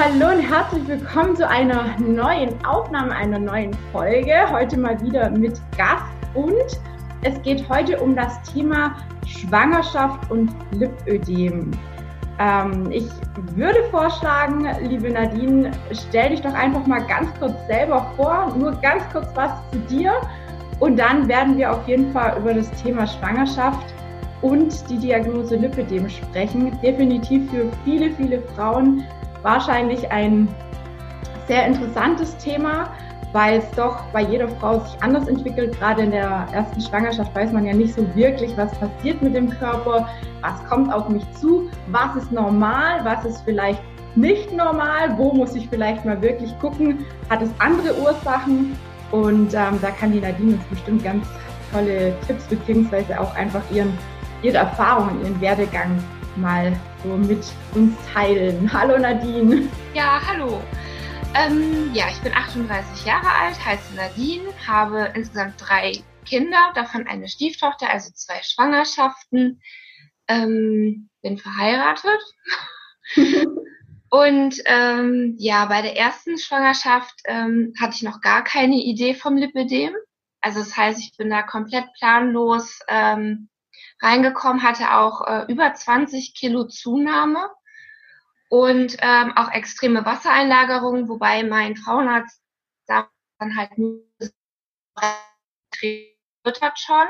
hallo und herzlich willkommen zu einer neuen Aufnahme, einer neuen Folge. Heute mal wieder mit Gast und es geht heute um das Thema Schwangerschaft und Lipödem. Ähm, ich würde vorschlagen, liebe Nadine, stell dich doch einfach mal ganz kurz selber vor, nur ganz kurz was zu dir und dann werden wir auf jeden Fall über das Thema Schwangerschaft und die Diagnose Lipödem sprechen. Definitiv für viele, viele Frauen wahrscheinlich ein sehr interessantes Thema, weil es doch bei jeder Frau sich anders entwickelt. Gerade in der ersten Schwangerschaft weiß man ja nicht so wirklich, was passiert mit dem Körper, was kommt auf mich zu, was ist normal, was ist vielleicht nicht normal, wo muss ich vielleicht mal wirklich gucken, hat es andere Ursachen und ähm, da kann die Nadine uns bestimmt ganz tolle Tipps beziehungsweise auch einfach ihren, ihre Erfahrungen, ihren Werdegang mal so mit uns teilen. Hallo Nadine. Ja, hallo. Ähm, ja, ich bin 38 Jahre alt, heiße Nadine, habe insgesamt drei Kinder, davon eine Stieftochter, also zwei Schwangerschaften. Ähm, bin verheiratet. Und ähm, ja, bei der ersten Schwangerschaft ähm, hatte ich noch gar keine Idee vom Lipidem. Also das heißt, ich bin da komplett planlos ähm, reingekommen, hatte auch äh, über 20 Kilo Zunahme und ähm, auch extreme Wassereinlagerungen, wobei mein Frauenarzt dann halt nur hat schon.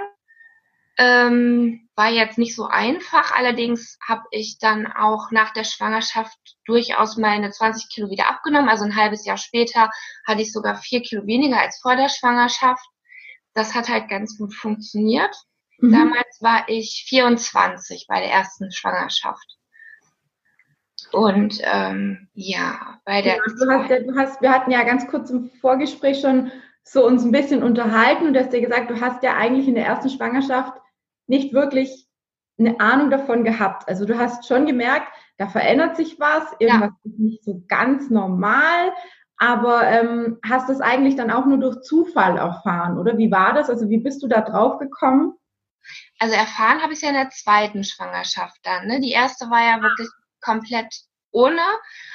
Ähm, war jetzt nicht so einfach. Allerdings habe ich dann auch nach der Schwangerschaft durchaus meine 20 Kilo wieder abgenommen. Also ein halbes Jahr später hatte ich sogar vier Kilo weniger als vor der Schwangerschaft. Das hat halt ganz gut funktioniert. Mhm. Damals war ich 24 bei der ersten Schwangerschaft. Und ähm, ja, bei der. Ja, du hast, du hast, wir hatten ja ganz kurz im Vorgespräch schon so uns ein bisschen unterhalten und du hast ja gesagt, du hast ja eigentlich in der ersten Schwangerschaft nicht wirklich eine Ahnung davon gehabt. Also du hast schon gemerkt, da verändert sich was, irgendwas ja. ist nicht so ganz normal, aber ähm, hast das eigentlich dann auch nur durch Zufall erfahren, oder? Wie war das? Also wie bist du da drauf gekommen? Also erfahren habe ich es ja in der zweiten Schwangerschaft dann. Ne? Die erste war ja wirklich komplett ohne.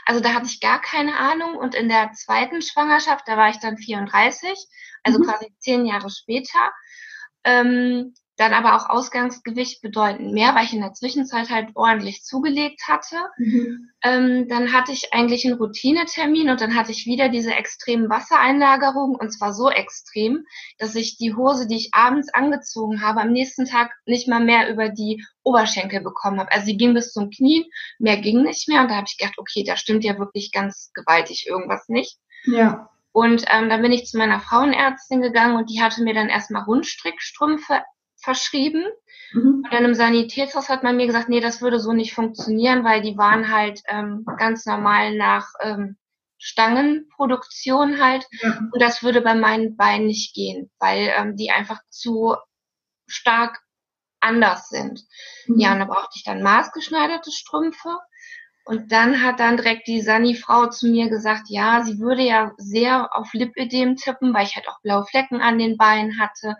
Also da hatte ich gar keine Ahnung. Und in der zweiten Schwangerschaft, da war ich dann 34, also mhm. quasi zehn Jahre später. Ähm, dann aber auch Ausgangsgewicht bedeutend mehr, weil ich in der Zwischenzeit halt ordentlich zugelegt hatte. Mhm. Ähm, dann hatte ich eigentlich einen Routinetermin und dann hatte ich wieder diese extremen Wassereinlagerungen und zwar so extrem, dass ich die Hose, die ich abends angezogen habe, am nächsten Tag nicht mal mehr über die Oberschenkel bekommen habe. Also sie ging bis zum Knie, mehr ging nicht mehr und da habe ich gedacht, okay, da stimmt ja wirklich ganz gewaltig irgendwas nicht. Ja. Und ähm, dann bin ich zu meiner Frauenärztin gegangen und die hatte mir dann erstmal Rundstrickstrümpfe verschrieben. Mhm. Und dann im Sanitätshaus hat man mir gesagt, nee, das würde so nicht funktionieren, weil die waren halt ähm, ganz normal nach ähm, Stangenproduktion halt. Ja. Und das würde bei meinen Beinen nicht gehen, weil ähm, die einfach zu stark anders sind. Mhm. Ja, und da brauchte ich dann maßgeschneiderte Strümpfe. Und dann hat dann direkt die Sani-Frau zu mir gesagt, ja, sie würde ja sehr auf Lipödem tippen, weil ich halt auch blaue Flecken an den Beinen hatte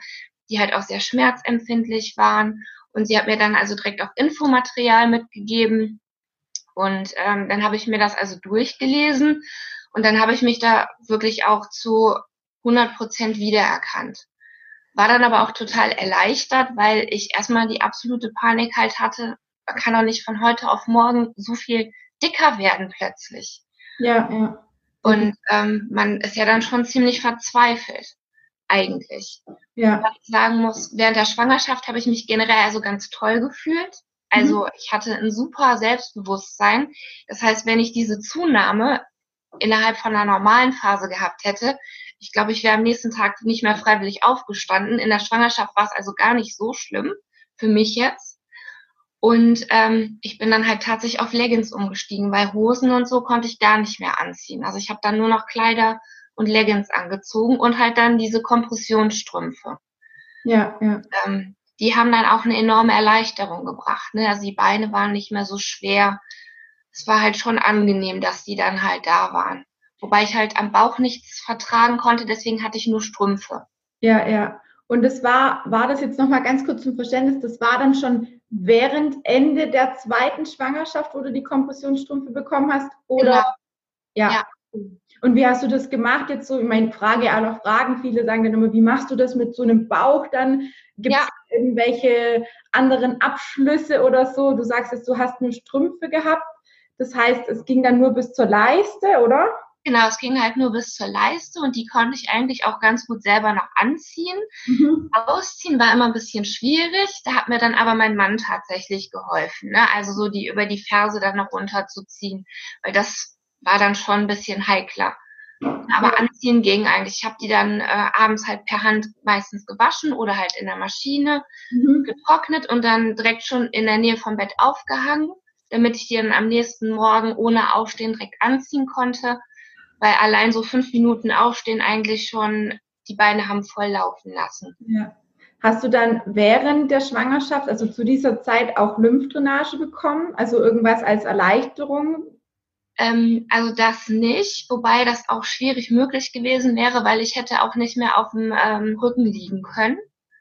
die halt auch sehr schmerzempfindlich waren. Und sie hat mir dann also direkt auch Infomaterial mitgegeben. Und ähm, dann habe ich mir das also durchgelesen und dann habe ich mich da wirklich auch zu 100 Prozent wiedererkannt. War dann aber auch total erleichtert, weil ich erstmal die absolute Panik halt hatte, man kann doch nicht von heute auf morgen so viel dicker werden plötzlich. Ja, ja. Und ähm, man ist ja dann schon ziemlich verzweifelt eigentlich. Ja. Was ich sagen muss, während der Schwangerschaft habe ich mich generell also ganz toll gefühlt. Also mhm. ich hatte ein super Selbstbewusstsein. Das heißt, wenn ich diese Zunahme innerhalb von einer normalen Phase gehabt hätte, ich glaube, ich wäre am nächsten Tag nicht mehr freiwillig aufgestanden. In der Schwangerschaft war es also gar nicht so schlimm für mich jetzt. Und ähm, ich bin dann halt tatsächlich auf Leggings umgestiegen, weil Hosen und so konnte ich gar nicht mehr anziehen. Also ich habe dann nur noch Kleider und Leggings angezogen und halt dann diese Kompressionsstrümpfe. Ja, ja. Ähm, die haben dann auch eine enorme Erleichterung gebracht. Ne? Also die Beine waren nicht mehr so schwer. Es war halt schon angenehm, dass die dann halt da waren. Wobei ich halt am Bauch nichts vertragen konnte, deswegen hatte ich nur Strümpfe. Ja, ja. Und das war, war das jetzt nochmal ganz kurz zum Verständnis, das war dann schon während Ende der zweiten Schwangerschaft, wo du die Kompressionsstrümpfe bekommen hast? Oder? Genau. Ja. ja. Und wie hast du das gemacht? Jetzt so, ich meine, Frage aller Fragen. Viele sagen dann immer, wie machst du das mit so einem Bauch dann? Gibt es ja. irgendwelche anderen Abschlüsse oder so? Du sagst jetzt, du hast nur Strümpfe gehabt. Das heißt, es ging dann nur bis zur Leiste, oder? Genau, es ging halt nur bis zur Leiste und die konnte ich eigentlich auch ganz gut selber noch anziehen. Mhm. Ausziehen war immer ein bisschen schwierig. Da hat mir dann aber mein Mann tatsächlich geholfen. Ne? Also so die über die Ferse dann noch runterzuziehen, weil das war dann schon ein bisschen heikler. Aber anziehen ging eigentlich. Ich habe die dann äh, abends halt per Hand meistens gewaschen oder halt in der Maschine mhm. getrocknet und dann direkt schon in der Nähe vom Bett aufgehangen, damit ich die dann am nächsten Morgen ohne Aufstehen direkt anziehen konnte weil allein so fünf Minuten aufstehen eigentlich schon die Beine haben voll laufen lassen. Ja. Hast du dann während der Schwangerschaft, also zu dieser Zeit, auch Lymphdrainage bekommen? Also irgendwas als Erleichterung? Ähm, also das nicht, wobei das auch schwierig möglich gewesen wäre, weil ich hätte auch nicht mehr auf dem ähm, Rücken liegen können.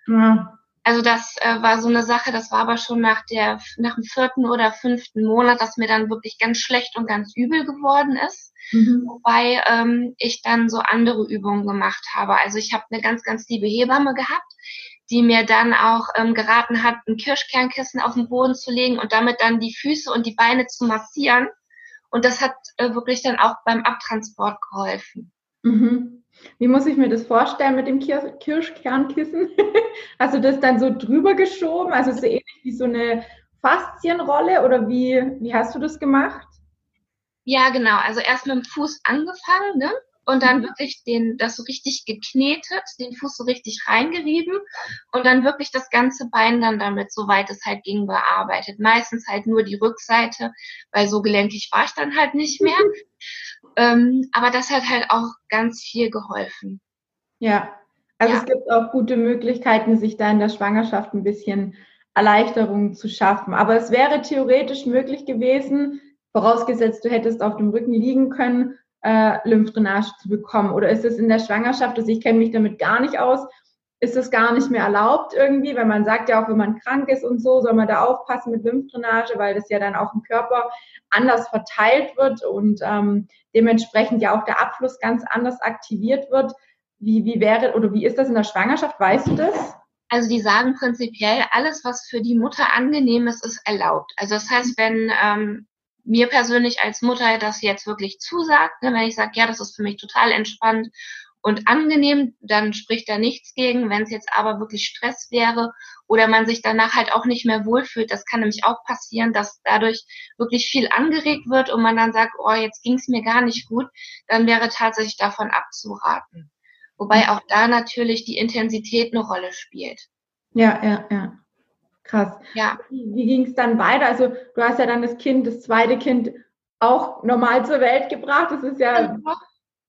Ja. Also das äh, war so eine Sache, das war aber schon nach der nach dem vierten oder fünften Monat, dass mir dann wirklich ganz schlecht und ganz übel geworden ist. Mhm. Wobei ähm, ich dann so andere Übungen gemacht habe. Also ich habe eine ganz, ganz liebe Hebamme gehabt, die mir dann auch ähm, geraten hat, ein Kirschkernkissen auf den Boden zu legen und damit dann die Füße und die Beine zu massieren. Und das hat äh, wirklich dann auch beim Abtransport geholfen. Mhm. Wie muss ich mir das vorstellen mit dem Kir Kirschkernkissen? Hast du das dann so drüber geschoben? Also so ähnlich wie so eine Faszienrolle oder wie, wie hast du das gemacht? Ja, genau. Also erst mit dem Fuß angefangen, ne? Und dann mhm. wirklich den, das so richtig geknetet, den Fuß so richtig reingerieben und dann wirklich das ganze Bein dann damit, soweit es halt ging, bearbeitet. Meistens halt nur die Rückseite, weil so gelenkig war ich dann halt nicht mehr. ähm, aber das hat halt auch ganz viel geholfen. Ja, also ja. es gibt auch gute Möglichkeiten, sich da in der Schwangerschaft ein bisschen Erleichterung zu schaffen. Aber es wäre theoretisch möglich gewesen, vorausgesetzt du hättest auf dem Rücken liegen können, äh, Lymphdrainage zu bekommen? Oder ist es in der Schwangerschaft, also ich kenne mich damit gar nicht aus, ist es gar nicht mehr erlaubt irgendwie, weil man sagt ja auch, wenn man krank ist und so, soll man da aufpassen mit Lymphdrainage, weil das ja dann auch im Körper anders verteilt wird und ähm, dementsprechend ja auch der Abfluss ganz anders aktiviert wird. Wie, wie wäre oder wie ist das in der Schwangerschaft? Weißt du das? Also die sagen prinzipiell, alles, was für die Mutter angenehm ist, ist erlaubt. Also das heißt, wenn ähm, mir persönlich als Mutter das jetzt wirklich zusagt, ne, wenn ich sage, ja, das ist für mich total entspannt und angenehm, dann spricht da nichts gegen. Wenn es jetzt aber wirklich Stress wäre oder man sich danach halt auch nicht mehr wohlfühlt, das kann nämlich auch passieren, dass dadurch wirklich viel angeregt wird und man dann sagt, oh, jetzt ging es mir gar nicht gut, dann wäre tatsächlich davon abzuraten. Wobei auch da natürlich die Intensität eine Rolle spielt. Ja, ja, ja. Krass. Ja. Wie, wie ging es dann weiter? Also du hast ja dann das Kind, das zweite Kind auch normal zur Welt gebracht. Das ist ja, ja.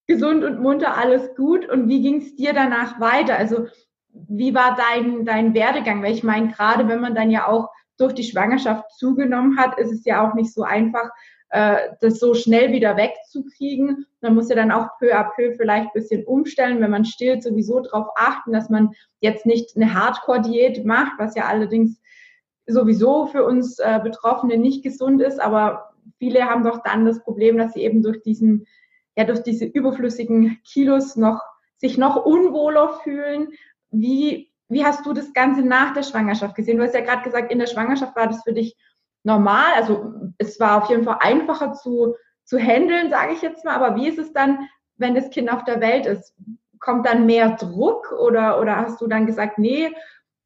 gesund und munter, alles gut. Und wie ging es dir danach weiter? Also wie war dein, dein Werdegang? Weil ich meine, gerade wenn man dann ja auch durch die Schwangerschaft zugenommen hat, ist es ja auch nicht so einfach, äh, das so schnell wieder wegzukriegen. Man muss ja dann auch peu à peu vielleicht ein bisschen umstellen, wenn man stillt, sowieso darauf achten, dass man jetzt nicht eine Hardcore-Diät macht, was ja allerdings sowieso für uns äh, Betroffene nicht gesund ist, aber viele haben doch dann das Problem, dass sie eben durch diesen, ja, durch diese überflüssigen Kilos noch, sich noch unwohler fühlen. Wie, wie hast du das Ganze nach der Schwangerschaft gesehen? Du hast ja gerade gesagt, in der Schwangerschaft war das für dich normal. Also es war auf jeden Fall einfacher zu, zu handeln, sage ich jetzt mal. Aber wie ist es dann, wenn das Kind auf der Welt ist? Kommt dann mehr Druck oder, oder hast du dann gesagt, nee,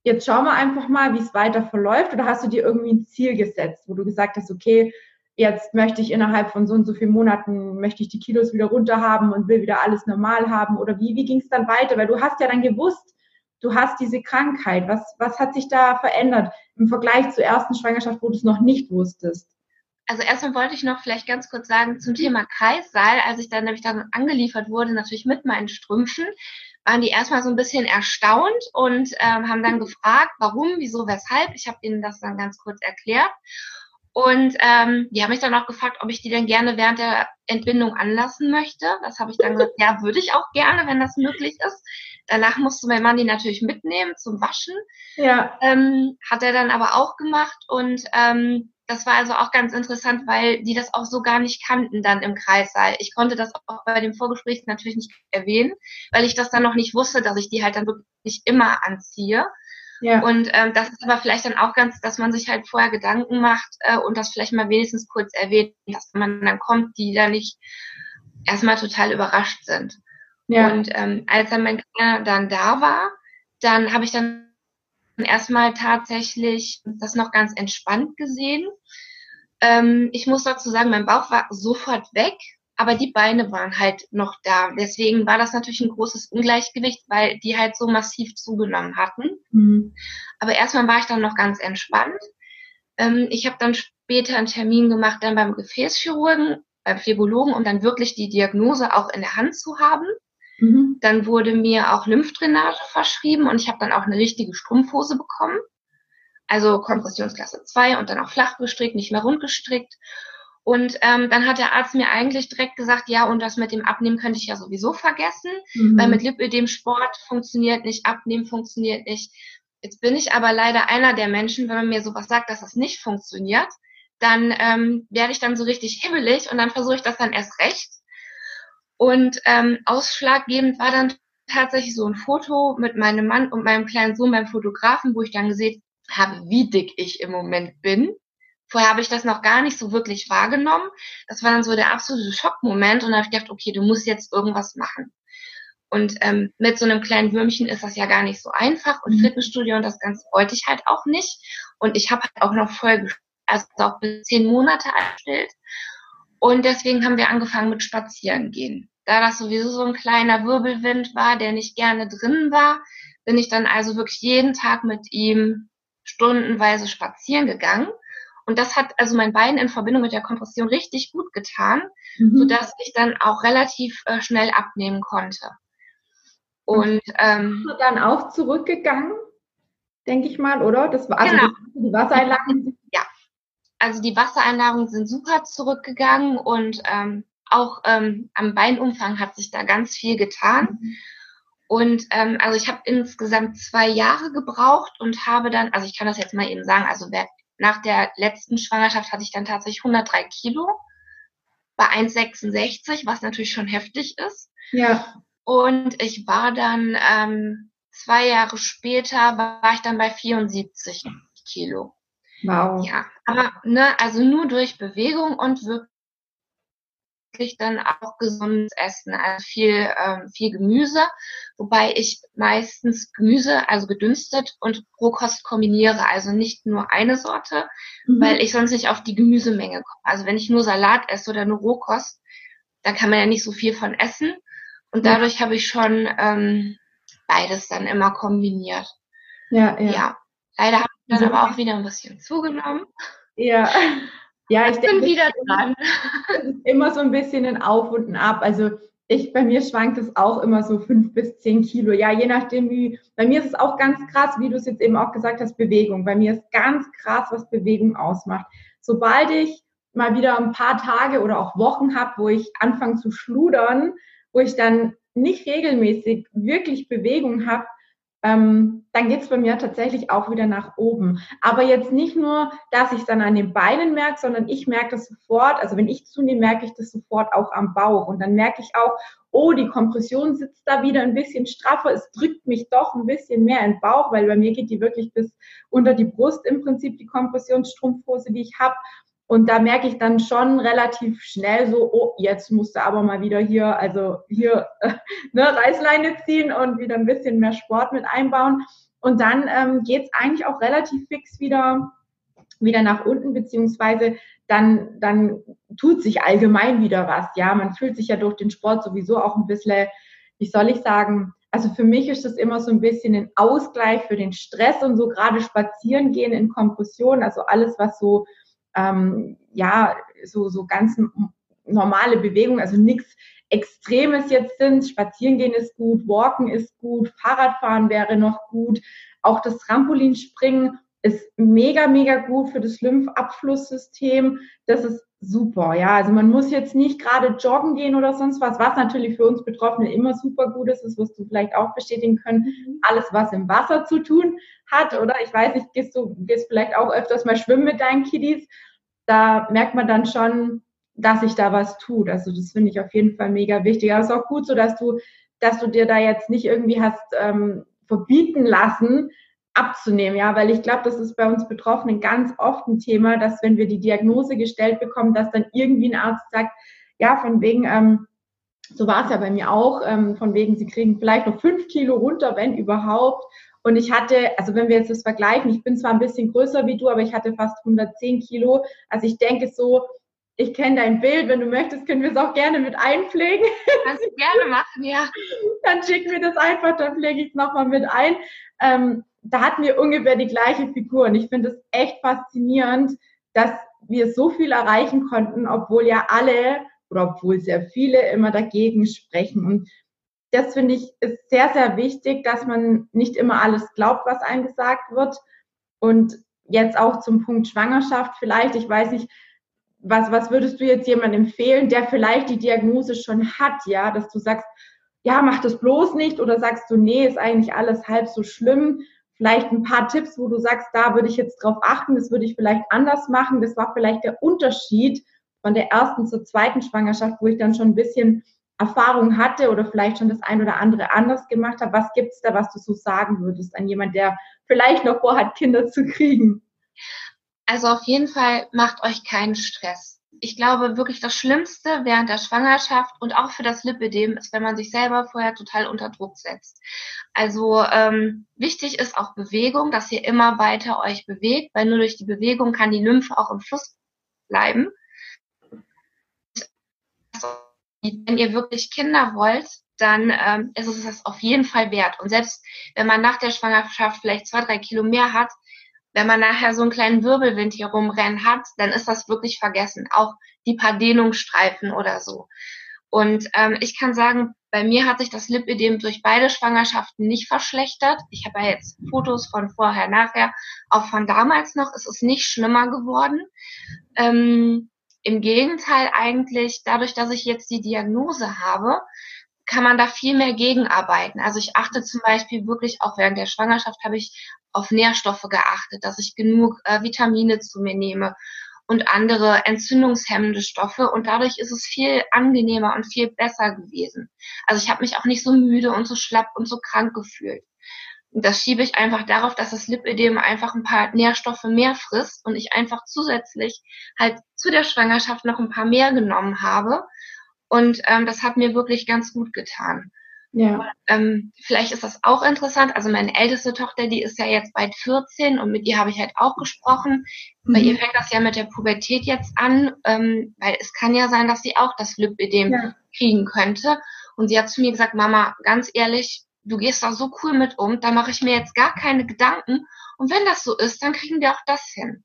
jetzt schauen wir einfach mal, wie es weiter verläuft? Oder hast du dir irgendwie ein Ziel gesetzt, wo du gesagt hast, okay, jetzt möchte ich innerhalb von so und so vielen Monaten, möchte ich die Kilos wieder runter haben und will wieder alles normal haben? Oder wie, wie ging es dann weiter? Weil du hast ja dann gewusst, du hast diese Krankheit. Was, was hat sich da verändert im Vergleich zur ersten Schwangerschaft, wo du es noch nicht wusstest? Also erstmal wollte ich noch vielleicht ganz kurz sagen zum Thema Kreissaal, als ich dann nämlich dann angeliefert wurde, natürlich mit meinen Strümpfen, waren die erstmal so ein bisschen erstaunt und ähm, haben dann gefragt, warum, wieso, weshalb. Ich habe ihnen das dann ganz kurz erklärt. Und ähm, die haben mich dann auch gefragt, ob ich die denn gerne während der Entbindung anlassen möchte. Das habe ich dann gesagt, ja, würde ich auch gerne, wenn das möglich ist. Danach musste mein Mann die natürlich mitnehmen zum Waschen. Ja. Ähm, hat er dann aber auch gemacht und ähm, das war also auch ganz interessant, weil die das auch so gar nicht kannten dann im Kreissaal. Ich konnte das auch bei dem Vorgespräch natürlich nicht erwähnen, weil ich das dann noch nicht wusste, dass ich die halt dann wirklich immer anziehe. Ja. Und ähm, das ist aber vielleicht dann auch ganz, dass man sich halt vorher Gedanken macht äh, und das vielleicht mal wenigstens kurz erwähnt, dass man dann kommt, die da nicht erstmal total überrascht sind. Ja. Und ähm, als dann mein Kleiner dann da war, dann habe ich dann erstmal tatsächlich das noch ganz entspannt gesehen. Ähm, ich muss dazu sagen, mein Bauch war sofort weg, aber die Beine waren halt noch da. Deswegen war das natürlich ein großes Ungleichgewicht, weil die halt so massiv zugenommen hatten. Mhm. Aber erstmal war ich dann noch ganz entspannt. Ähm, ich habe dann später einen Termin gemacht dann beim Gefäßchirurgen, beim Phlebologen, um dann wirklich die Diagnose auch in der Hand zu haben. Mhm. Dann wurde mir auch Lymphdrainage verschrieben und ich habe dann auch eine richtige Strumpfhose bekommen. Also Kompressionsklasse 2 und dann auch flach gestrickt, nicht mehr rund gestrickt. Und ähm, dann hat der Arzt mir eigentlich direkt gesagt, ja, und das mit dem Abnehmen könnte ich ja sowieso vergessen, mhm. weil mit Lipödem Sport funktioniert nicht, Abnehmen funktioniert nicht. Jetzt bin ich aber leider einer der Menschen, wenn man mir sowas sagt, dass das nicht funktioniert, dann ähm, werde ich dann so richtig hibbelig und dann versuche ich das dann erst recht. Und ähm, ausschlaggebend war dann tatsächlich so ein Foto mit meinem Mann und meinem kleinen Sohn beim Fotografen, wo ich dann gesehen habe, wie dick ich im Moment bin. Vorher habe ich das noch gar nicht so wirklich wahrgenommen. Das war dann so der absolute Schockmoment und da habe ich gedacht, okay, du musst jetzt irgendwas machen. Und ähm, mit so einem kleinen Würmchen ist das ja gar nicht so einfach und mhm. Fitnessstudio und das Ganze wollte ich halt auch nicht. Und ich habe halt auch noch voll, also auch bis zehn Monate angestellt. Und deswegen haben wir angefangen mit Spazieren gehen. Da das sowieso so ein kleiner Wirbelwind war, der nicht gerne drin war, bin ich dann also wirklich jeden Tag mit ihm stundenweise spazieren gegangen. Und das hat also mein Bein in Verbindung mit der Kompression richtig gut getan, mhm. sodass ich dann auch relativ äh, schnell abnehmen konnte. Und ähm, Bist du dann auch zurückgegangen, denke ich mal, oder? Das war also genau. die Wassereinlagen. Ja, also die Wassereinlagerungen sind super zurückgegangen und ähm, auch ähm, am Beinumfang hat sich da ganz viel getan. Mhm. Und ähm, also ich habe insgesamt zwei Jahre gebraucht und habe dann, also ich kann das jetzt mal eben sagen, also nach der letzten Schwangerschaft hatte ich dann tatsächlich 103 Kilo bei 1,66, was natürlich schon heftig ist. Ja. Und ich war dann ähm, zwei Jahre später war ich dann bei 74 Kilo. Wow. Ja, aber ne, also nur durch Bewegung und wirklich dann auch gesundes Essen, also viel, ähm, viel Gemüse, wobei ich meistens Gemüse, also gedünstet und Rohkost kombiniere, also nicht nur eine Sorte, mhm. weil ich sonst nicht auf die Gemüsemenge komme. Also wenn ich nur Salat esse oder nur Rohkost, dann kann man ja nicht so viel von essen und dadurch habe ich schon ähm, beides dann immer kombiniert. Ja, ja. ja. Leider habe dann also, aber auch wieder ein bisschen zugenommen. Ja. Ja, ich, ich bin denke, wieder dran. Immer so ein bisschen ein Auf und ein Ab. Also ich, bei mir schwankt es auch immer so fünf bis zehn Kilo. Ja, je nachdem wie, bei mir ist es auch ganz krass, wie du es jetzt eben auch gesagt hast, Bewegung. Bei mir ist ganz krass, was Bewegung ausmacht. Sobald ich mal wieder ein paar Tage oder auch Wochen habe, wo ich anfange zu schludern, wo ich dann nicht regelmäßig wirklich Bewegung habe, ähm, dann geht es bei mir tatsächlich auch wieder nach oben. Aber jetzt nicht nur, dass ich dann an den Beinen merke, sondern ich merke das sofort, also wenn ich zunehme, merke ich das sofort auch am Bauch. Und dann merke ich auch, oh, die Kompression sitzt da wieder ein bisschen straffer, es drückt mich doch ein bisschen mehr in den Bauch, weil bei mir geht die wirklich bis unter die Brust im Prinzip, die Kompressionsstrumpfhose, die ich habe. Und da merke ich dann schon relativ schnell so, oh, jetzt musst du aber mal wieder hier, also hier ne, Reißleine ziehen und wieder ein bisschen mehr Sport mit einbauen. Und dann ähm, geht es eigentlich auch relativ fix wieder, wieder nach unten, beziehungsweise dann, dann tut sich allgemein wieder was. Ja, man fühlt sich ja durch den Sport sowieso auch ein bisschen, wie soll ich sagen, also für mich ist das immer so ein bisschen ein Ausgleich für den Stress und so gerade spazieren gehen in Kompression, also alles, was so ähm, ja, so, so ganz normale Bewegungen, also nichts Extremes jetzt sind. Spazierengehen ist gut, Walken ist gut, Fahrradfahren wäre noch gut. Auch das Trampolinspringen ist mega, mega gut für das Lymphabflusssystem. Das ist super, ja. Also man muss jetzt nicht gerade joggen gehen oder sonst was, was natürlich für uns Betroffene immer super gut ist, das wirst du vielleicht auch bestätigen können. Mhm. Alles, was im Wasser zu tun hat, oder? Ich weiß nicht, gehst du gehst vielleicht auch öfters mal schwimmen mit deinen Kiddies da merkt man dann schon, dass sich da was tut. Also das finde ich auf jeden Fall mega wichtig. Aber es ist auch gut so, dass du, dass du dir da jetzt nicht irgendwie hast ähm, verbieten lassen, abzunehmen, ja, weil ich glaube, das ist bei uns Betroffenen ganz oft ein Thema, dass wenn wir die Diagnose gestellt bekommen, dass dann irgendwie ein Arzt sagt, ja, von wegen, ähm, so war es ja bei mir auch, ähm, von wegen, sie kriegen vielleicht noch fünf Kilo runter, wenn überhaupt. Und ich hatte, also wenn wir jetzt das vergleichen, ich bin zwar ein bisschen größer wie du, aber ich hatte fast 110 Kilo. Also ich denke so, ich kenne dein Bild. Wenn du möchtest, können wir es auch gerne mit einpflegen. Kannst du gerne machen, ja. Dann schick mir das einfach, dann pflege ich es nochmal mit ein. Ähm, da hatten wir ungefähr die gleiche Figur. Und ich finde es echt faszinierend, dass wir so viel erreichen konnten, obwohl ja alle oder obwohl sehr viele immer dagegen sprechen. Und das finde ich ist sehr, sehr wichtig, dass man nicht immer alles glaubt, was einem gesagt wird. Und jetzt auch zum Punkt Schwangerschaft vielleicht. Ich weiß nicht, was, was würdest du jetzt jemandem empfehlen, der vielleicht die Diagnose schon hat, ja, dass du sagst, ja, mach das bloß nicht oder sagst du, nee, ist eigentlich alles halb so schlimm. Vielleicht ein paar Tipps, wo du sagst, da würde ich jetzt drauf achten, das würde ich vielleicht anders machen. Das war vielleicht der Unterschied von der ersten zur zweiten Schwangerschaft, wo ich dann schon ein bisschen Erfahrung hatte oder vielleicht schon das ein oder andere anders gemacht habe. Was gibt's da, was du so sagen würdest an jemand, der vielleicht noch vorhat, Kinder zu kriegen? Also auf jeden Fall macht euch keinen Stress. Ich glaube wirklich das Schlimmste während der Schwangerschaft und auch für das Lipidem ist, wenn man sich selber vorher total unter Druck setzt. Also ähm, wichtig ist auch Bewegung, dass ihr immer weiter euch bewegt, weil nur durch die Bewegung kann die Lymphe auch im Fluss bleiben wenn ihr wirklich Kinder wollt, dann ähm, ist es das auf jeden Fall wert. Und selbst wenn man nach der Schwangerschaft vielleicht zwei, drei Kilo mehr hat, wenn man nachher so einen kleinen Wirbelwind hier rumrennen hat, dann ist das wirklich vergessen. Auch die paar Dehnungsstreifen oder so. Und ähm, ich kann sagen, bei mir hat sich das Lipidem durch beide Schwangerschaften nicht verschlechtert. Ich habe ja jetzt Fotos von vorher, nachher, auch von damals noch. Es ist nicht schlimmer geworden. Ähm, im Gegenteil eigentlich, dadurch, dass ich jetzt die Diagnose habe, kann man da viel mehr gegenarbeiten. Also ich achte zum Beispiel wirklich auch während der Schwangerschaft habe ich auf Nährstoffe geachtet, dass ich genug äh, Vitamine zu mir nehme und andere entzündungshemmende Stoffe und dadurch ist es viel angenehmer und viel besser gewesen. Also ich habe mich auch nicht so müde und so schlapp und so krank gefühlt. Das schiebe ich einfach darauf, dass das Lipödem einfach ein paar Nährstoffe mehr frisst und ich einfach zusätzlich halt zu der Schwangerschaft noch ein paar mehr genommen habe. Und ähm, das hat mir wirklich ganz gut getan. Ja. Ähm, vielleicht ist das auch interessant. Also meine älteste Tochter, die ist ja jetzt bald 14 und mit ihr habe ich halt auch gesprochen. Mhm. Bei ihr fängt das ja mit der Pubertät jetzt an, ähm, weil es kann ja sein, dass sie auch das Lipödem ja. kriegen könnte. Und sie hat zu mir gesagt, Mama, ganz ehrlich, du gehst da so cool mit um, da mache ich mir jetzt gar keine Gedanken. Und wenn das so ist, dann kriegen wir auch das hin.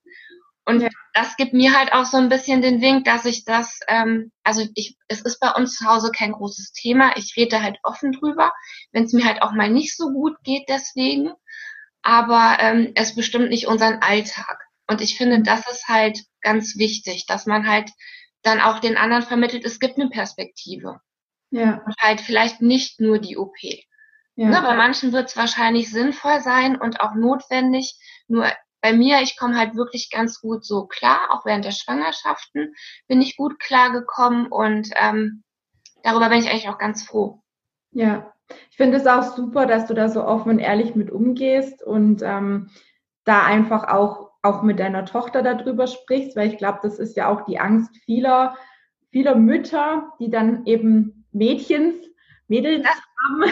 Und ja. das gibt mir halt auch so ein bisschen den Wink, dass ich das, ähm, also ich, es ist bei uns zu Hause kein großes Thema. Ich rede halt offen drüber, wenn es mir halt auch mal nicht so gut geht deswegen. Aber ähm, es bestimmt nicht unseren Alltag. Und ich finde, das ist halt ganz wichtig, dass man halt dann auch den anderen vermittelt, es gibt eine Perspektive. Ja. Und halt vielleicht nicht nur die OP. Ja. Ne, bei manchen wird es wahrscheinlich sinnvoll sein und auch notwendig. Nur bei mir, ich komme halt wirklich ganz gut so klar, auch während der Schwangerschaften bin ich gut klargekommen und ähm, darüber bin ich eigentlich auch ganz froh. Ja, ich finde es auch super, dass du da so offen und ehrlich mit umgehst und ähm, da einfach auch, auch mit deiner Tochter darüber sprichst, weil ich glaube, das ist ja auch die Angst vieler, vieler Mütter, die dann eben Mädchens, Mädels haben,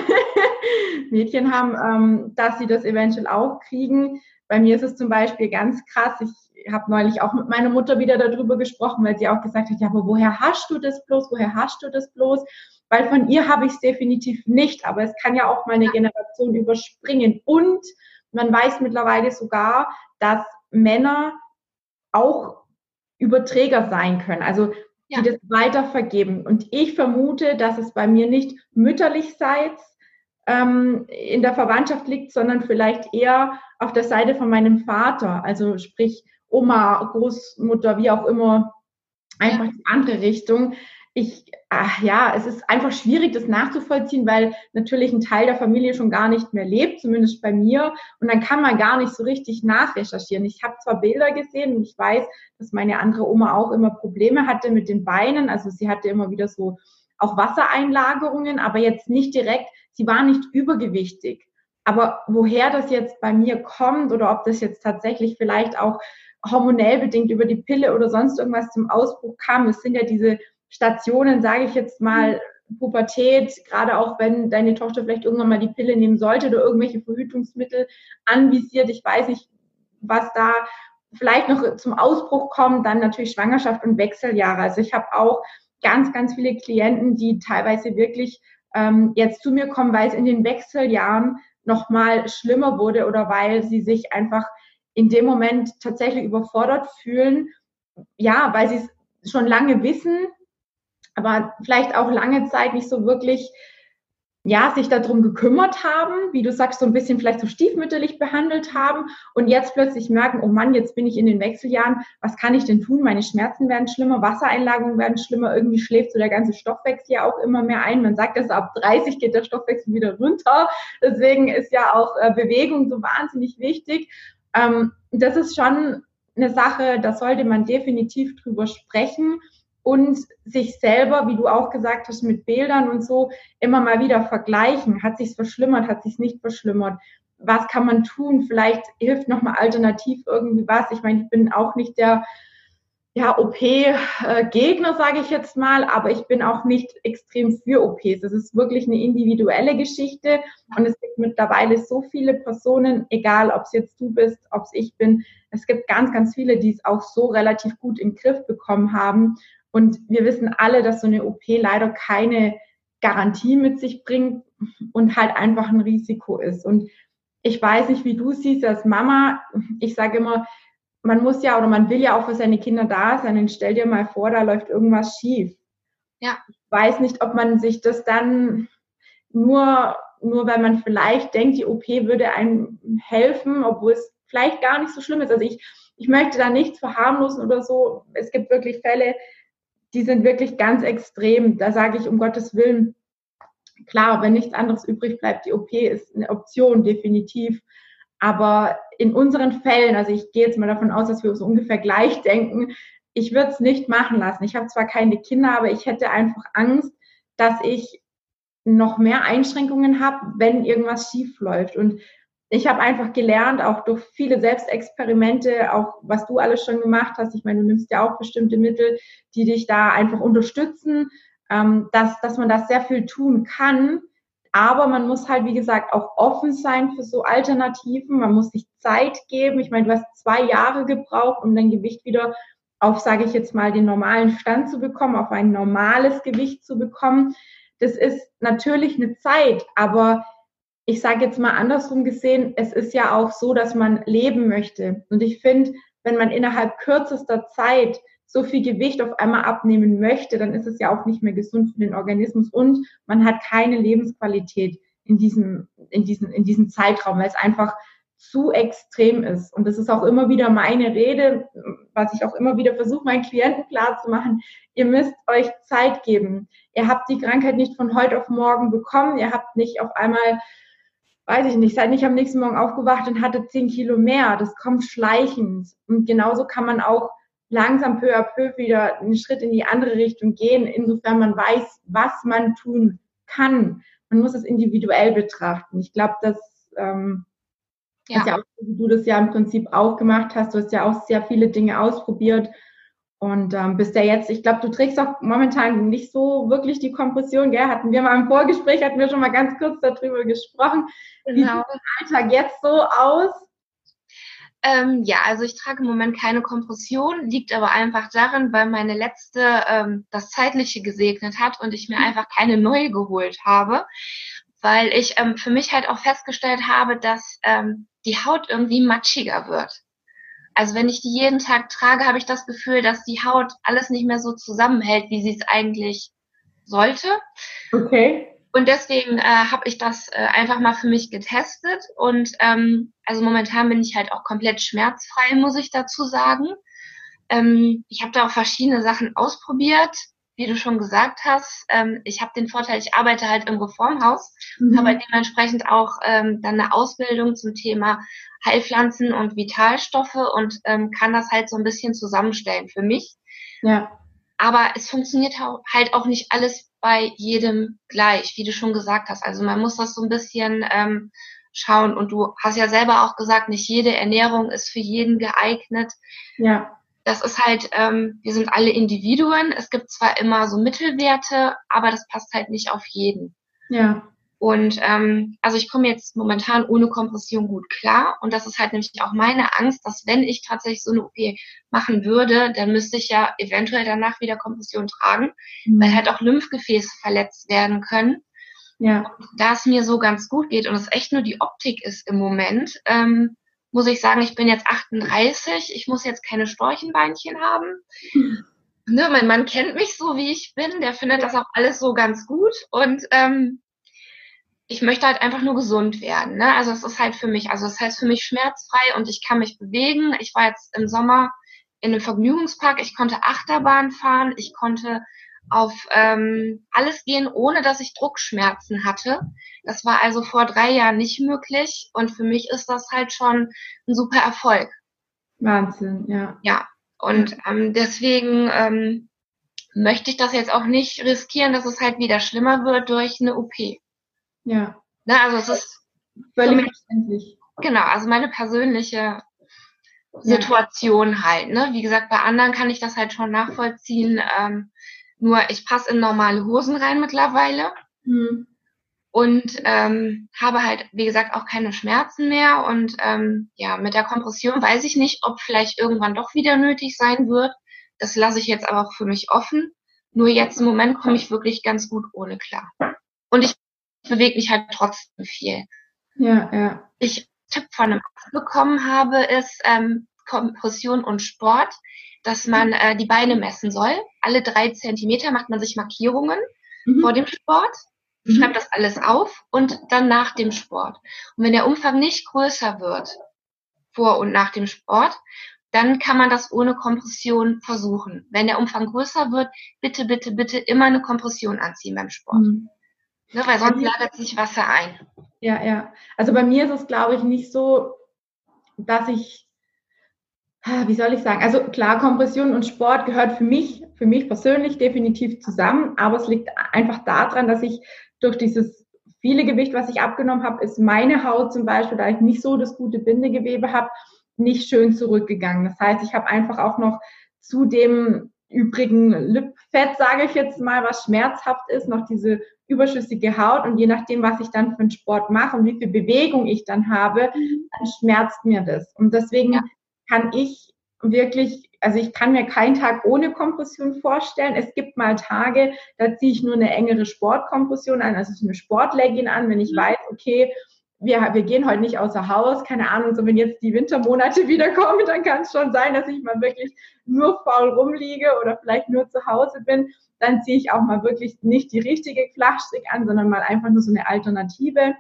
Mädchen haben, ähm, dass sie das eventuell auch kriegen. Bei mir ist es zum Beispiel ganz krass. Ich habe neulich auch mit meiner Mutter wieder darüber gesprochen, weil sie auch gesagt hat, ja, aber woher hast du das bloß? Woher hast du das bloß? Weil von ihr habe ich es definitiv nicht, aber es kann ja auch mal eine Generation überspringen. Und man weiß mittlerweile sogar, dass Männer auch Überträger sein können. Also die das weitervergeben. Und ich vermute, dass es bei mir nicht mütterlichseits ähm, in der Verwandtschaft liegt, sondern vielleicht eher auf der Seite von meinem Vater. Also sprich Oma, Großmutter, wie auch immer, einfach die andere Richtung. ich, ach ja, es ist einfach schwierig, das nachzuvollziehen, weil natürlich ein Teil der Familie schon gar nicht mehr lebt, zumindest bei mir. Und dann kann man gar nicht so richtig nachrecherchieren. Ich habe zwar Bilder gesehen und ich weiß, dass meine andere Oma auch immer Probleme hatte mit den Beinen. Also sie hatte immer wieder so auch Wassereinlagerungen, aber jetzt nicht direkt, sie war nicht übergewichtig. Aber woher das jetzt bei mir kommt oder ob das jetzt tatsächlich vielleicht auch hormonell bedingt über die Pille oder sonst irgendwas zum Ausbruch kam, es sind ja diese Stationen, sage ich jetzt mal, Pubertät, gerade auch wenn deine Tochter vielleicht irgendwann mal die Pille nehmen sollte oder irgendwelche Verhütungsmittel anvisiert. Ich weiß nicht, was da vielleicht noch zum Ausbruch kommt, dann natürlich Schwangerschaft und Wechseljahre. Also ich habe auch ganz, ganz viele Klienten, die teilweise wirklich ähm, jetzt zu mir kommen, weil es in den Wechseljahren nochmal schlimmer wurde oder weil sie sich einfach in dem Moment tatsächlich überfordert fühlen. Ja, weil sie es schon lange wissen, aber vielleicht auch lange Zeit nicht so wirklich ja, sich darum gekümmert haben, wie du sagst, so ein bisschen vielleicht so stiefmütterlich behandelt haben und jetzt plötzlich merken, oh Mann, jetzt bin ich in den Wechseljahren, was kann ich denn tun? Meine Schmerzen werden schlimmer, Wassereinlagungen werden schlimmer, irgendwie schläft so der ganze Stoffwechsel ja auch immer mehr ein. Man sagt, dass ab 30 geht der Stoffwechsel wieder runter. Deswegen ist ja auch äh, Bewegung so wahnsinnig wichtig. Ähm, das ist schon eine Sache, da sollte man definitiv drüber sprechen und sich selber, wie du auch gesagt hast, mit Bildern und so immer mal wieder vergleichen. Hat sich's verschlimmert, hat sich's nicht verschlimmert? Was kann man tun? Vielleicht hilft nochmal alternativ irgendwie was. Ich meine, ich bin auch nicht der ja, OP-Gegner, sage ich jetzt mal, aber ich bin auch nicht extrem für OPs. Es ist wirklich eine individuelle Geschichte und es gibt mittlerweile so viele Personen, egal ob es jetzt du bist, ob es ich bin, es gibt ganz, ganz viele, die es auch so relativ gut in den Griff bekommen haben. Und wir wissen alle, dass so eine OP leider keine Garantie mit sich bringt und halt einfach ein Risiko ist. Und ich weiß nicht, wie du siehst als Mama. Ich sage immer, man muss ja oder man will ja auch für seine Kinder da sein. Und stell dir mal vor, da läuft irgendwas schief. Ja. Ich weiß nicht, ob man sich das dann nur, nur weil man vielleicht denkt, die OP würde einem helfen, obwohl es vielleicht gar nicht so schlimm ist. Also ich, ich möchte da nichts verharmlosen oder so. Es gibt wirklich Fälle, die sind wirklich ganz extrem. Da sage ich um Gottes Willen, klar, wenn nichts anderes übrig bleibt, die OP ist eine Option, definitiv. Aber in unseren Fällen, also ich gehe jetzt mal davon aus, dass wir so ungefähr gleich denken, ich würde es nicht machen lassen. Ich habe zwar keine Kinder, aber ich hätte einfach Angst, dass ich noch mehr Einschränkungen habe, wenn irgendwas schief läuft. Und ich habe einfach gelernt, auch durch viele Selbstexperimente, auch was du alles schon gemacht hast. Ich meine, du nimmst ja auch bestimmte Mittel, die dich da einfach unterstützen, ähm, dass, dass man das sehr viel tun kann. Aber man muss halt, wie gesagt, auch offen sein für so Alternativen. Man muss sich Zeit geben. Ich meine, du hast zwei Jahre gebraucht, um dein Gewicht wieder auf, sage ich jetzt mal, den normalen Stand zu bekommen, auf ein normales Gewicht zu bekommen. Das ist natürlich eine Zeit, aber ich sage jetzt mal andersrum gesehen, es ist ja auch so, dass man leben möchte. Und ich finde, wenn man innerhalb kürzester Zeit so viel Gewicht auf einmal abnehmen möchte, dann ist es ja auch nicht mehr gesund für den Organismus und man hat keine Lebensqualität in diesem, in diesem, in diesem Zeitraum, weil es einfach zu extrem ist. Und das ist auch immer wieder meine Rede, was ich auch immer wieder versuche, meinen Klienten klar zu machen. Ihr müsst euch Zeit geben. Ihr habt die Krankheit nicht von heute auf morgen bekommen. Ihr habt nicht auf einmal weiß ich nicht, seid nicht am nächsten Morgen aufgewacht und hatte zehn Kilo mehr. Das kommt schleichend. Und genauso kann man auch langsam peu à peu wieder einen Schritt in die andere Richtung gehen, insofern man weiß, was man tun kann. Man muss es individuell betrachten. Ich glaube, dass ähm, ja. ja auch, wie du das ja im Prinzip auch gemacht hast. Du hast ja auch sehr viele Dinge ausprobiert und ähm, bist ja jetzt, ich glaube, du trägst auch momentan nicht so wirklich die Kompression, gell? Hatten wir mal im Vorgespräch, hatten wir schon mal ganz kurz darüber gesprochen. Genau. Wie sieht der Alltag jetzt so aus? Ähm, ja, also ich trage im Moment keine Kompression, liegt aber einfach darin, weil meine letzte ähm, das Zeitliche gesegnet hat und ich mir mhm. einfach keine neue geholt habe, weil ich ähm, für mich halt auch festgestellt habe, dass ähm, die Haut irgendwie matschiger wird. Also wenn ich die jeden Tag trage, habe ich das Gefühl, dass die Haut alles nicht mehr so zusammenhält, wie sie es eigentlich sollte. Okay. Und deswegen äh, habe ich das äh, einfach mal für mich getestet. Und ähm, also momentan bin ich halt auch komplett schmerzfrei, muss ich dazu sagen. Ähm, ich habe da auch verschiedene Sachen ausprobiert. Wie du schon gesagt hast, ähm, ich habe den Vorteil, ich arbeite halt im Reformhaus, mhm. habe dementsprechend auch ähm, dann eine Ausbildung zum Thema Heilpflanzen und Vitalstoffe und ähm, kann das halt so ein bisschen zusammenstellen für mich. Ja. Aber es funktioniert halt auch nicht alles bei jedem gleich, wie du schon gesagt hast. Also man muss das so ein bisschen ähm, schauen. Und du hast ja selber auch gesagt, nicht jede Ernährung ist für jeden geeignet. Ja. Das ist halt, ähm, wir sind alle Individuen. Es gibt zwar immer so Mittelwerte, aber das passt halt nicht auf jeden. Ja. Und ähm, also ich komme jetzt momentan ohne Kompression gut klar. Und das ist halt nämlich auch meine Angst, dass wenn ich tatsächlich so eine OP machen würde, dann müsste ich ja eventuell danach wieder Kompression tragen, mhm. weil halt auch Lymphgefäße verletzt werden können. Ja. Und da es mir so ganz gut geht und es echt nur die Optik ist im Moment, ähm, muss ich sagen, ich bin jetzt 38, ich muss jetzt keine Storchenbeinchen haben. Mhm. Ne, mein Mann kennt mich so, wie ich bin, der findet das auch alles so ganz gut und ähm, ich möchte halt einfach nur gesund werden. Ne? Also es ist halt für mich, also es heißt für mich schmerzfrei und ich kann mich bewegen. Ich war jetzt im Sommer in einem Vergnügungspark, ich konnte Achterbahn fahren, ich konnte auf ähm, alles gehen, ohne dass ich Druckschmerzen hatte. Das war also vor drei Jahren nicht möglich und für mich ist das halt schon ein super Erfolg. Wahnsinn, ja. Ja, und ähm, deswegen ähm, möchte ich das jetzt auch nicht riskieren, dass es halt wieder schlimmer wird durch eine OP. Ja. Na, ne, also es ist völlig verständlich. Genau, also meine persönliche Situation ja. halt. Ne? Wie gesagt, bei anderen kann ich das halt schon nachvollziehen. Ähm, nur ich passe in normale Hosen rein mittlerweile. Mhm. Und ähm, habe halt, wie gesagt, auch keine Schmerzen mehr. Und ähm, ja, mit der Kompression weiß ich nicht, ob vielleicht irgendwann doch wieder nötig sein wird. Das lasse ich jetzt aber auch für mich offen. Nur jetzt im Moment komme ich wirklich ganz gut ohne klar. Und ich bewege mich halt trotzdem viel. Ja, ja. Ich Tipp von einem Arzt bekommen habe, ist ähm, Kompression und Sport dass man äh, die Beine messen soll. Alle drei Zentimeter macht man sich Markierungen mhm. vor dem Sport, mhm. schreibt das alles auf und dann nach dem Sport. Und wenn der Umfang nicht größer wird, vor und nach dem Sport, dann kann man das ohne Kompression versuchen. Wenn der Umfang größer wird, bitte, bitte, bitte immer eine Kompression anziehen beim Sport. Mhm. Ne, weil sonst lagert sich Wasser ein. Ja, ja. Also bei mir ist es, glaube ich, nicht so, dass ich wie soll ich sagen? Also klar, Kompression und Sport gehört für mich, für mich persönlich definitiv zusammen, aber es liegt einfach daran, dass ich durch dieses viele Gewicht, was ich abgenommen habe, ist meine Haut zum Beispiel, da ich nicht so das gute Bindegewebe habe, nicht schön zurückgegangen. Das heißt, ich habe einfach auch noch zu dem übrigen Lipfett, sage ich jetzt mal, was schmerzhaft ist, noch diese überschüssige Haut und je nachdem, was ich dann für einen Sport mache und wie viel Bewegung ich dann habe, dann schmerzt mir das. Und deswegen ja kann ich wirklich, also ich kann mir keinen Tag ohne Kompression vorstellen. Es gibt mal Tage, da ziehe ich nur eine engere Sportkompression an, also so eine Sportlegging an, wenn ich mhm. weiß, okay, wir, wir gehen heute nicht außer Haus, keine Ahnung, so wenn jetzt die Wintermonate wiederkommen, dann kann es schon sein, dass ich mal wirklich nur faul rumliege oder vielleicht nur zu Hause bin. Dann ziehe ich auch mal wirklich nicht die richtige Flachstrick an, sondern mal einfach nur so eine Alternative.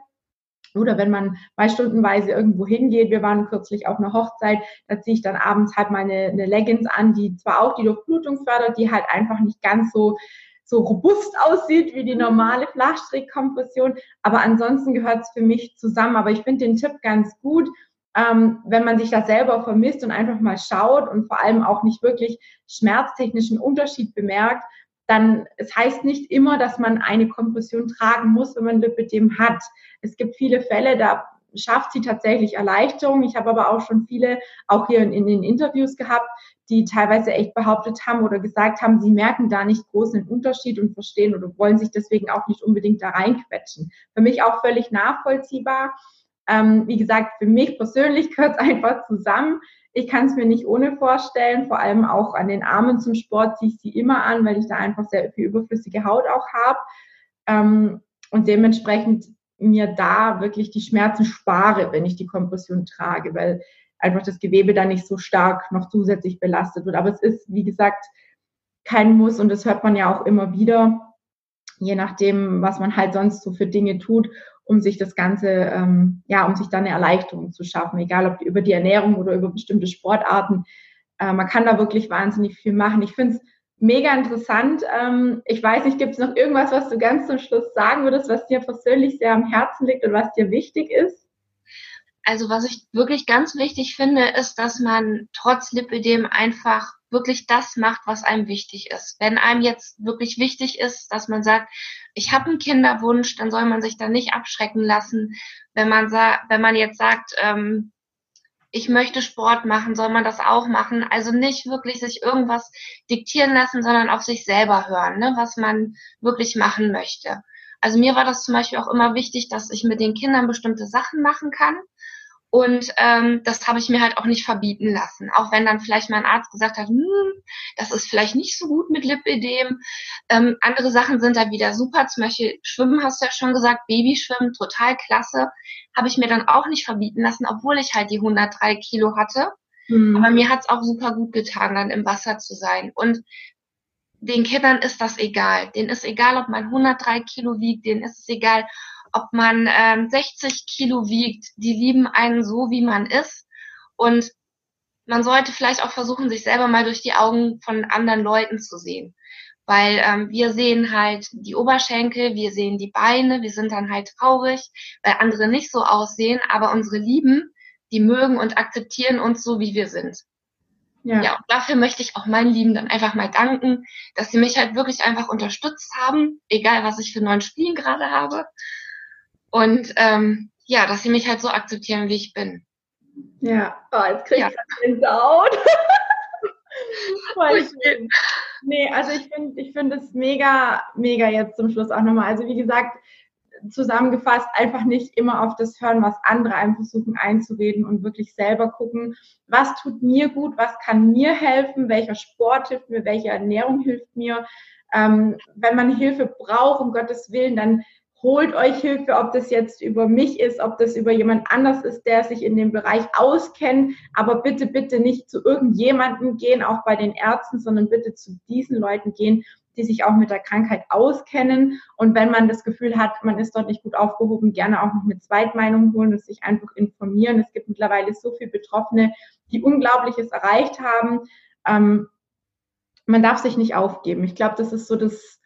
Oder wenn man mal stundenweise irgendwo hingeht, wir waren kürzlich auf einer Hochzeit, da ziehe ich dann abends halt meine eine Leggings an, die zwar auch die Durchblutung fördert, die halt einfach nicht ganz so so robust aussieht wie die normale Flachstrickkompression, aber ansonsten gehört es für mich zusammen. Aber ich finde den Tipp ganz gut, ähm, wenn man sich da selber vermisst und einfach mal schaut und vor allem auch nicht wirklich schmerztechnischen Unterschied bemerkt, dann, es heißt nicht immer, dass man eine Kompression tragen muss, wenn man Lipidem hat. Es gibt viele Fälle, da schafft sie tatsächlich Erleichterung. Ich habe aber auch schon viele, auch hier in, in, den Interviews gehabt, die teilweise echt behauptet haben oder gesagt haben, sie merken da nicht großen Unterschied und verstehen oder wollen sich deswegen auch nicht unbedingt da reinquetschen. Für mich auch völlig nachvollziehbar. Ähm, wie gesagt, für mich persönlich gehört es einfach zusammen. Ich kann es mir nicht ohne vorstellen, vor allem auch an den Armen zum Sport ziehe ich sie immer an, weil ich da einfach sehr viel überflüssige Haut auch habe. Ähm, und dementsprechend mir da wirklich die Schmerzen spare, wenn ich die Kompression trage, weil einfach das Gewebe dann nicht so stark noch zusätzlich belastet wird. Aber es ist, wie gesagt, kein Muss und das hört man ja auch immer wieder, je nachdem, was man halt sonst so für Dinge tut um sich das Ganze, ähm, ja, um sich dann eine Erleichterung zu schaffen, egal ob über die Ernährung oder über bestimmte Sportarten. Äh, man kann da wirklich wahnsinnig viel machen. Ich finde es mega interessant. Ähm, ich weiß nicht, gibt es noch irgendwas, was du ganz zum Schluss sagen würdest, was dir persönlich sehr am Herzen liegt und was dir wichtig ist? Also was ich wirklich ganz wichtig finde, ist, dass man trotz Lipidem einfach wirklich das macht, was einem wichtig ist. Wenn einem jetzt wirklich wichtig ist, dass man sagt, ich habe einen Kinderwunsch, dann soll man sich da nicht abschrecken lassen. Wenn man wenn man jetzt sagt, ähm, ich möchte Sport machen, soll man das auch machen. Also nicht wirklich sich irgendwas diktieren lassen, sondern auf sich selber hören, ne, was man wirklich machen möchte. Also mir war das zum Beispiel auch immer wichtig, dass ich mit den Kindern bestimmte Sachen machen kann. Und ähm, das habe ich mir halt auch nicht verbieten lassen. Auch wenn dann vielleicht mein Arzt gesagt hat, hm, das ist vielleicht nicht so gut mit Lipidem. Ähm, andere Sachen sind da wieder super. Zum Beispiel Schwimmen hast du ja schon gesagt, Babyschwimmen, total klasse. Habe ich mir dann auch nicht verbieten lassen, obwohl ich halt die 103 Kilo hatte. Mhm. Aber mir hat's auch super gut getan, dann im Wasser zu sein. Und den Kindern ist das egal. Denen ist egal, ob man 103 Kilo wiegt, denen ist es egal, ob man ähm, 60 Kilo wiegt, die lieben einen so, wie man ist. Und man sollte vielleicht auch versuchen, sich selber mal durch die Augen von anderen Leuten zu sehen. Weil ähm, wir sehen halt die Oberschenkel, wir sehen die Beine, wir sind dann halt traurig, weil andere nicht so aussehen, aber unsere Lieben, die mögen und akzeptieren uns so, wie wir sind. Ja. ja, und dafür möchte ich auch meinen Lieben dann einfach mal danken, dass sie mich halt wirklich einfach unterstützt haben, egal was ich für neuen Spielen gerade habe. Und ähm, ja, dass sie mich halt so akzeptieren, wie ich bin. Ja, oh, jetzt kriege ich ja. den Down. Voll schön. Nee, also ich finde ich finde es mega, mega jetzt zum Schluss auch nochmal. Also wie gesagt, zusammengefasst, einfach nicht immer auf das hören, was andere einem versuchen einzureden und wirklich selber gucken, was tut mir gut, was kann mir helfen, welcher Sport hilft mir, welche Ernährung hilft mir. Ähm, wenn man Hilfe braucht, um Gottes Willen, dann holt euch Hilfe, ob das jetzt über mich ist, ob das über jemand anders ist, der sich in dem Bereich auskennt. Aber bitte, bitte nicht zu irgendjemandem gehen, auch bei den Ärzten, sondern bitte zu diesen Leuten gehen, die sich auch mit der Krankheit auskennen. Und wenn man das Gefühl hat, man ist dort nicht gut aufgehoben, gerne auch noch eine Zweitmeinung holen und sich einfach informieren. Es gibt mittlerweile so viele Betroffene, die Unglaubliches erreicht haben. Ähm, man darf sich nicht aufgeben. Ich glaube, das ist so das,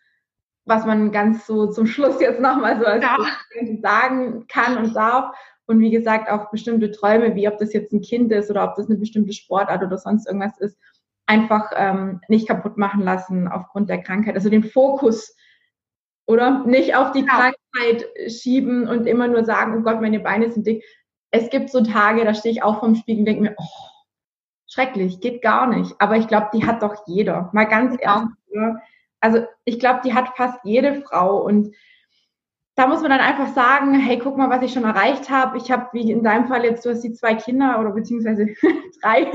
was man ganz so zum Schluss jetzt nochmal so als ja. sagen kann und darf. Und wie gesagt, auch bestimmte Träume, wie ob das jetzt ein Kind ist oder ob das eine bestimmte Sportart oder sonst irgendwas ist, einfach ähm, nicht kaputt machen lassen aufgrund der Krankheit. Also den Fokus oder nicht auf die ja. Krankheit schieben und immer nur sagen, oh Gott, meine Beine sind dick. Es gibt so Tage, da stehe ich auch vorm Spiegel und denke mir, oh, schrecklich, geht gar nicht. Aber ich glaube, die hat doch jeder. Mal ganz ehrlich. Also ich glaube, die hat fast jede Frau und da muss man dann einfach sagen, hey, guck mal, was ich schon erreicht habe. Ich habe, wie in deinem Fall jetzt, du hast die zwei Kinder oder beziehungsweise drei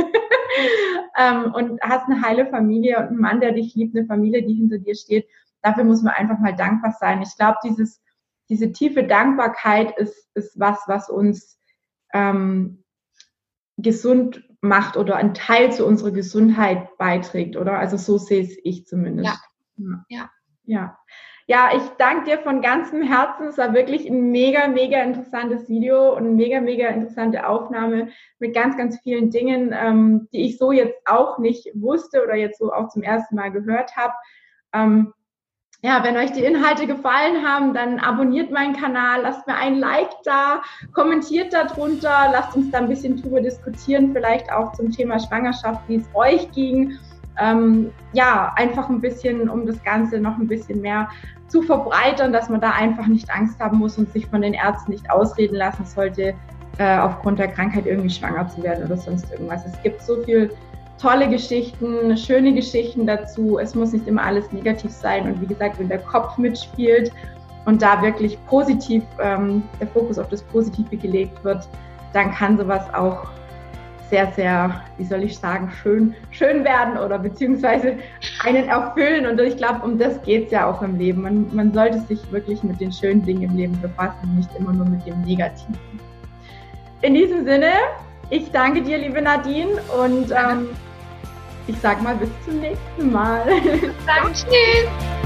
ähm, und hast eine heile Familie und einen Mann, der dich liebt, eine Familie, die hinter dir steht. Dafür muss man einfach mal dankbar sein. Ich glaube, dieses, diese tiefe Dankbarkeit ist, ist was, was uns ähm, gesund macht oder ein Teil zu unserer Gesundheit beiträgt, oder? Also so sehe es ich zumindest. Ja. Ja. Ja. Ja, ich danke dir von ganzem Herzen. Es war wirklich ein mega, mega interessantes Video und eine mega, mega interessante Aufnahme mit ganz, ganz vielen Dingen, ähm, die ich so jetzt auch nicht wusste oder jetzt so auch zum ersten Mal gehört habe. Ähm, ja, wenn euch die Inhalte gefallen haben, dann abonniert meinen Kanal, lasst mir ein Like da, kommentiert darunter, lasst uns da ein bisschen drüber diskutieren, vielleicht auch zum Thema Schwangerschaft, wie es euch ging ähm, ja, einfach ein bisschen, um das Ganze noch ein bisschen mehr zu verbreitern, dass man da einfach nicht Angst haben muss und sich von den Ärzten nicht ausreden lassen sollte, äh, aufgrund der Krankheit irgendwie schwanger zu werden oder sonst irgendwas. Es gibt so viel tolle Geschichten, schöne Geschichten dazu. Es muss nicht immer alles negativ sein. Und wie gesagt, wenn der Kopf mitspielt und da wirklich positiv ähm, der Fokus auf das Positive gelegt wird, dann kann sowas auch sehr, sehr, wie soll ich sagen, schön, schön werden oder beziehungsweise einen erfüllen. Und ich glaube, um das geht es ja auch im Leben. Man, man sollte sich wirklich mit den schönen Dingen im Leben befassen, nicht immer nur mit dem Negativen. In diesem Sinne, ich danke dir, liebe Nadine, und ähm, ich sag mal bis zum nächsten Mal. Danke. Tschüss.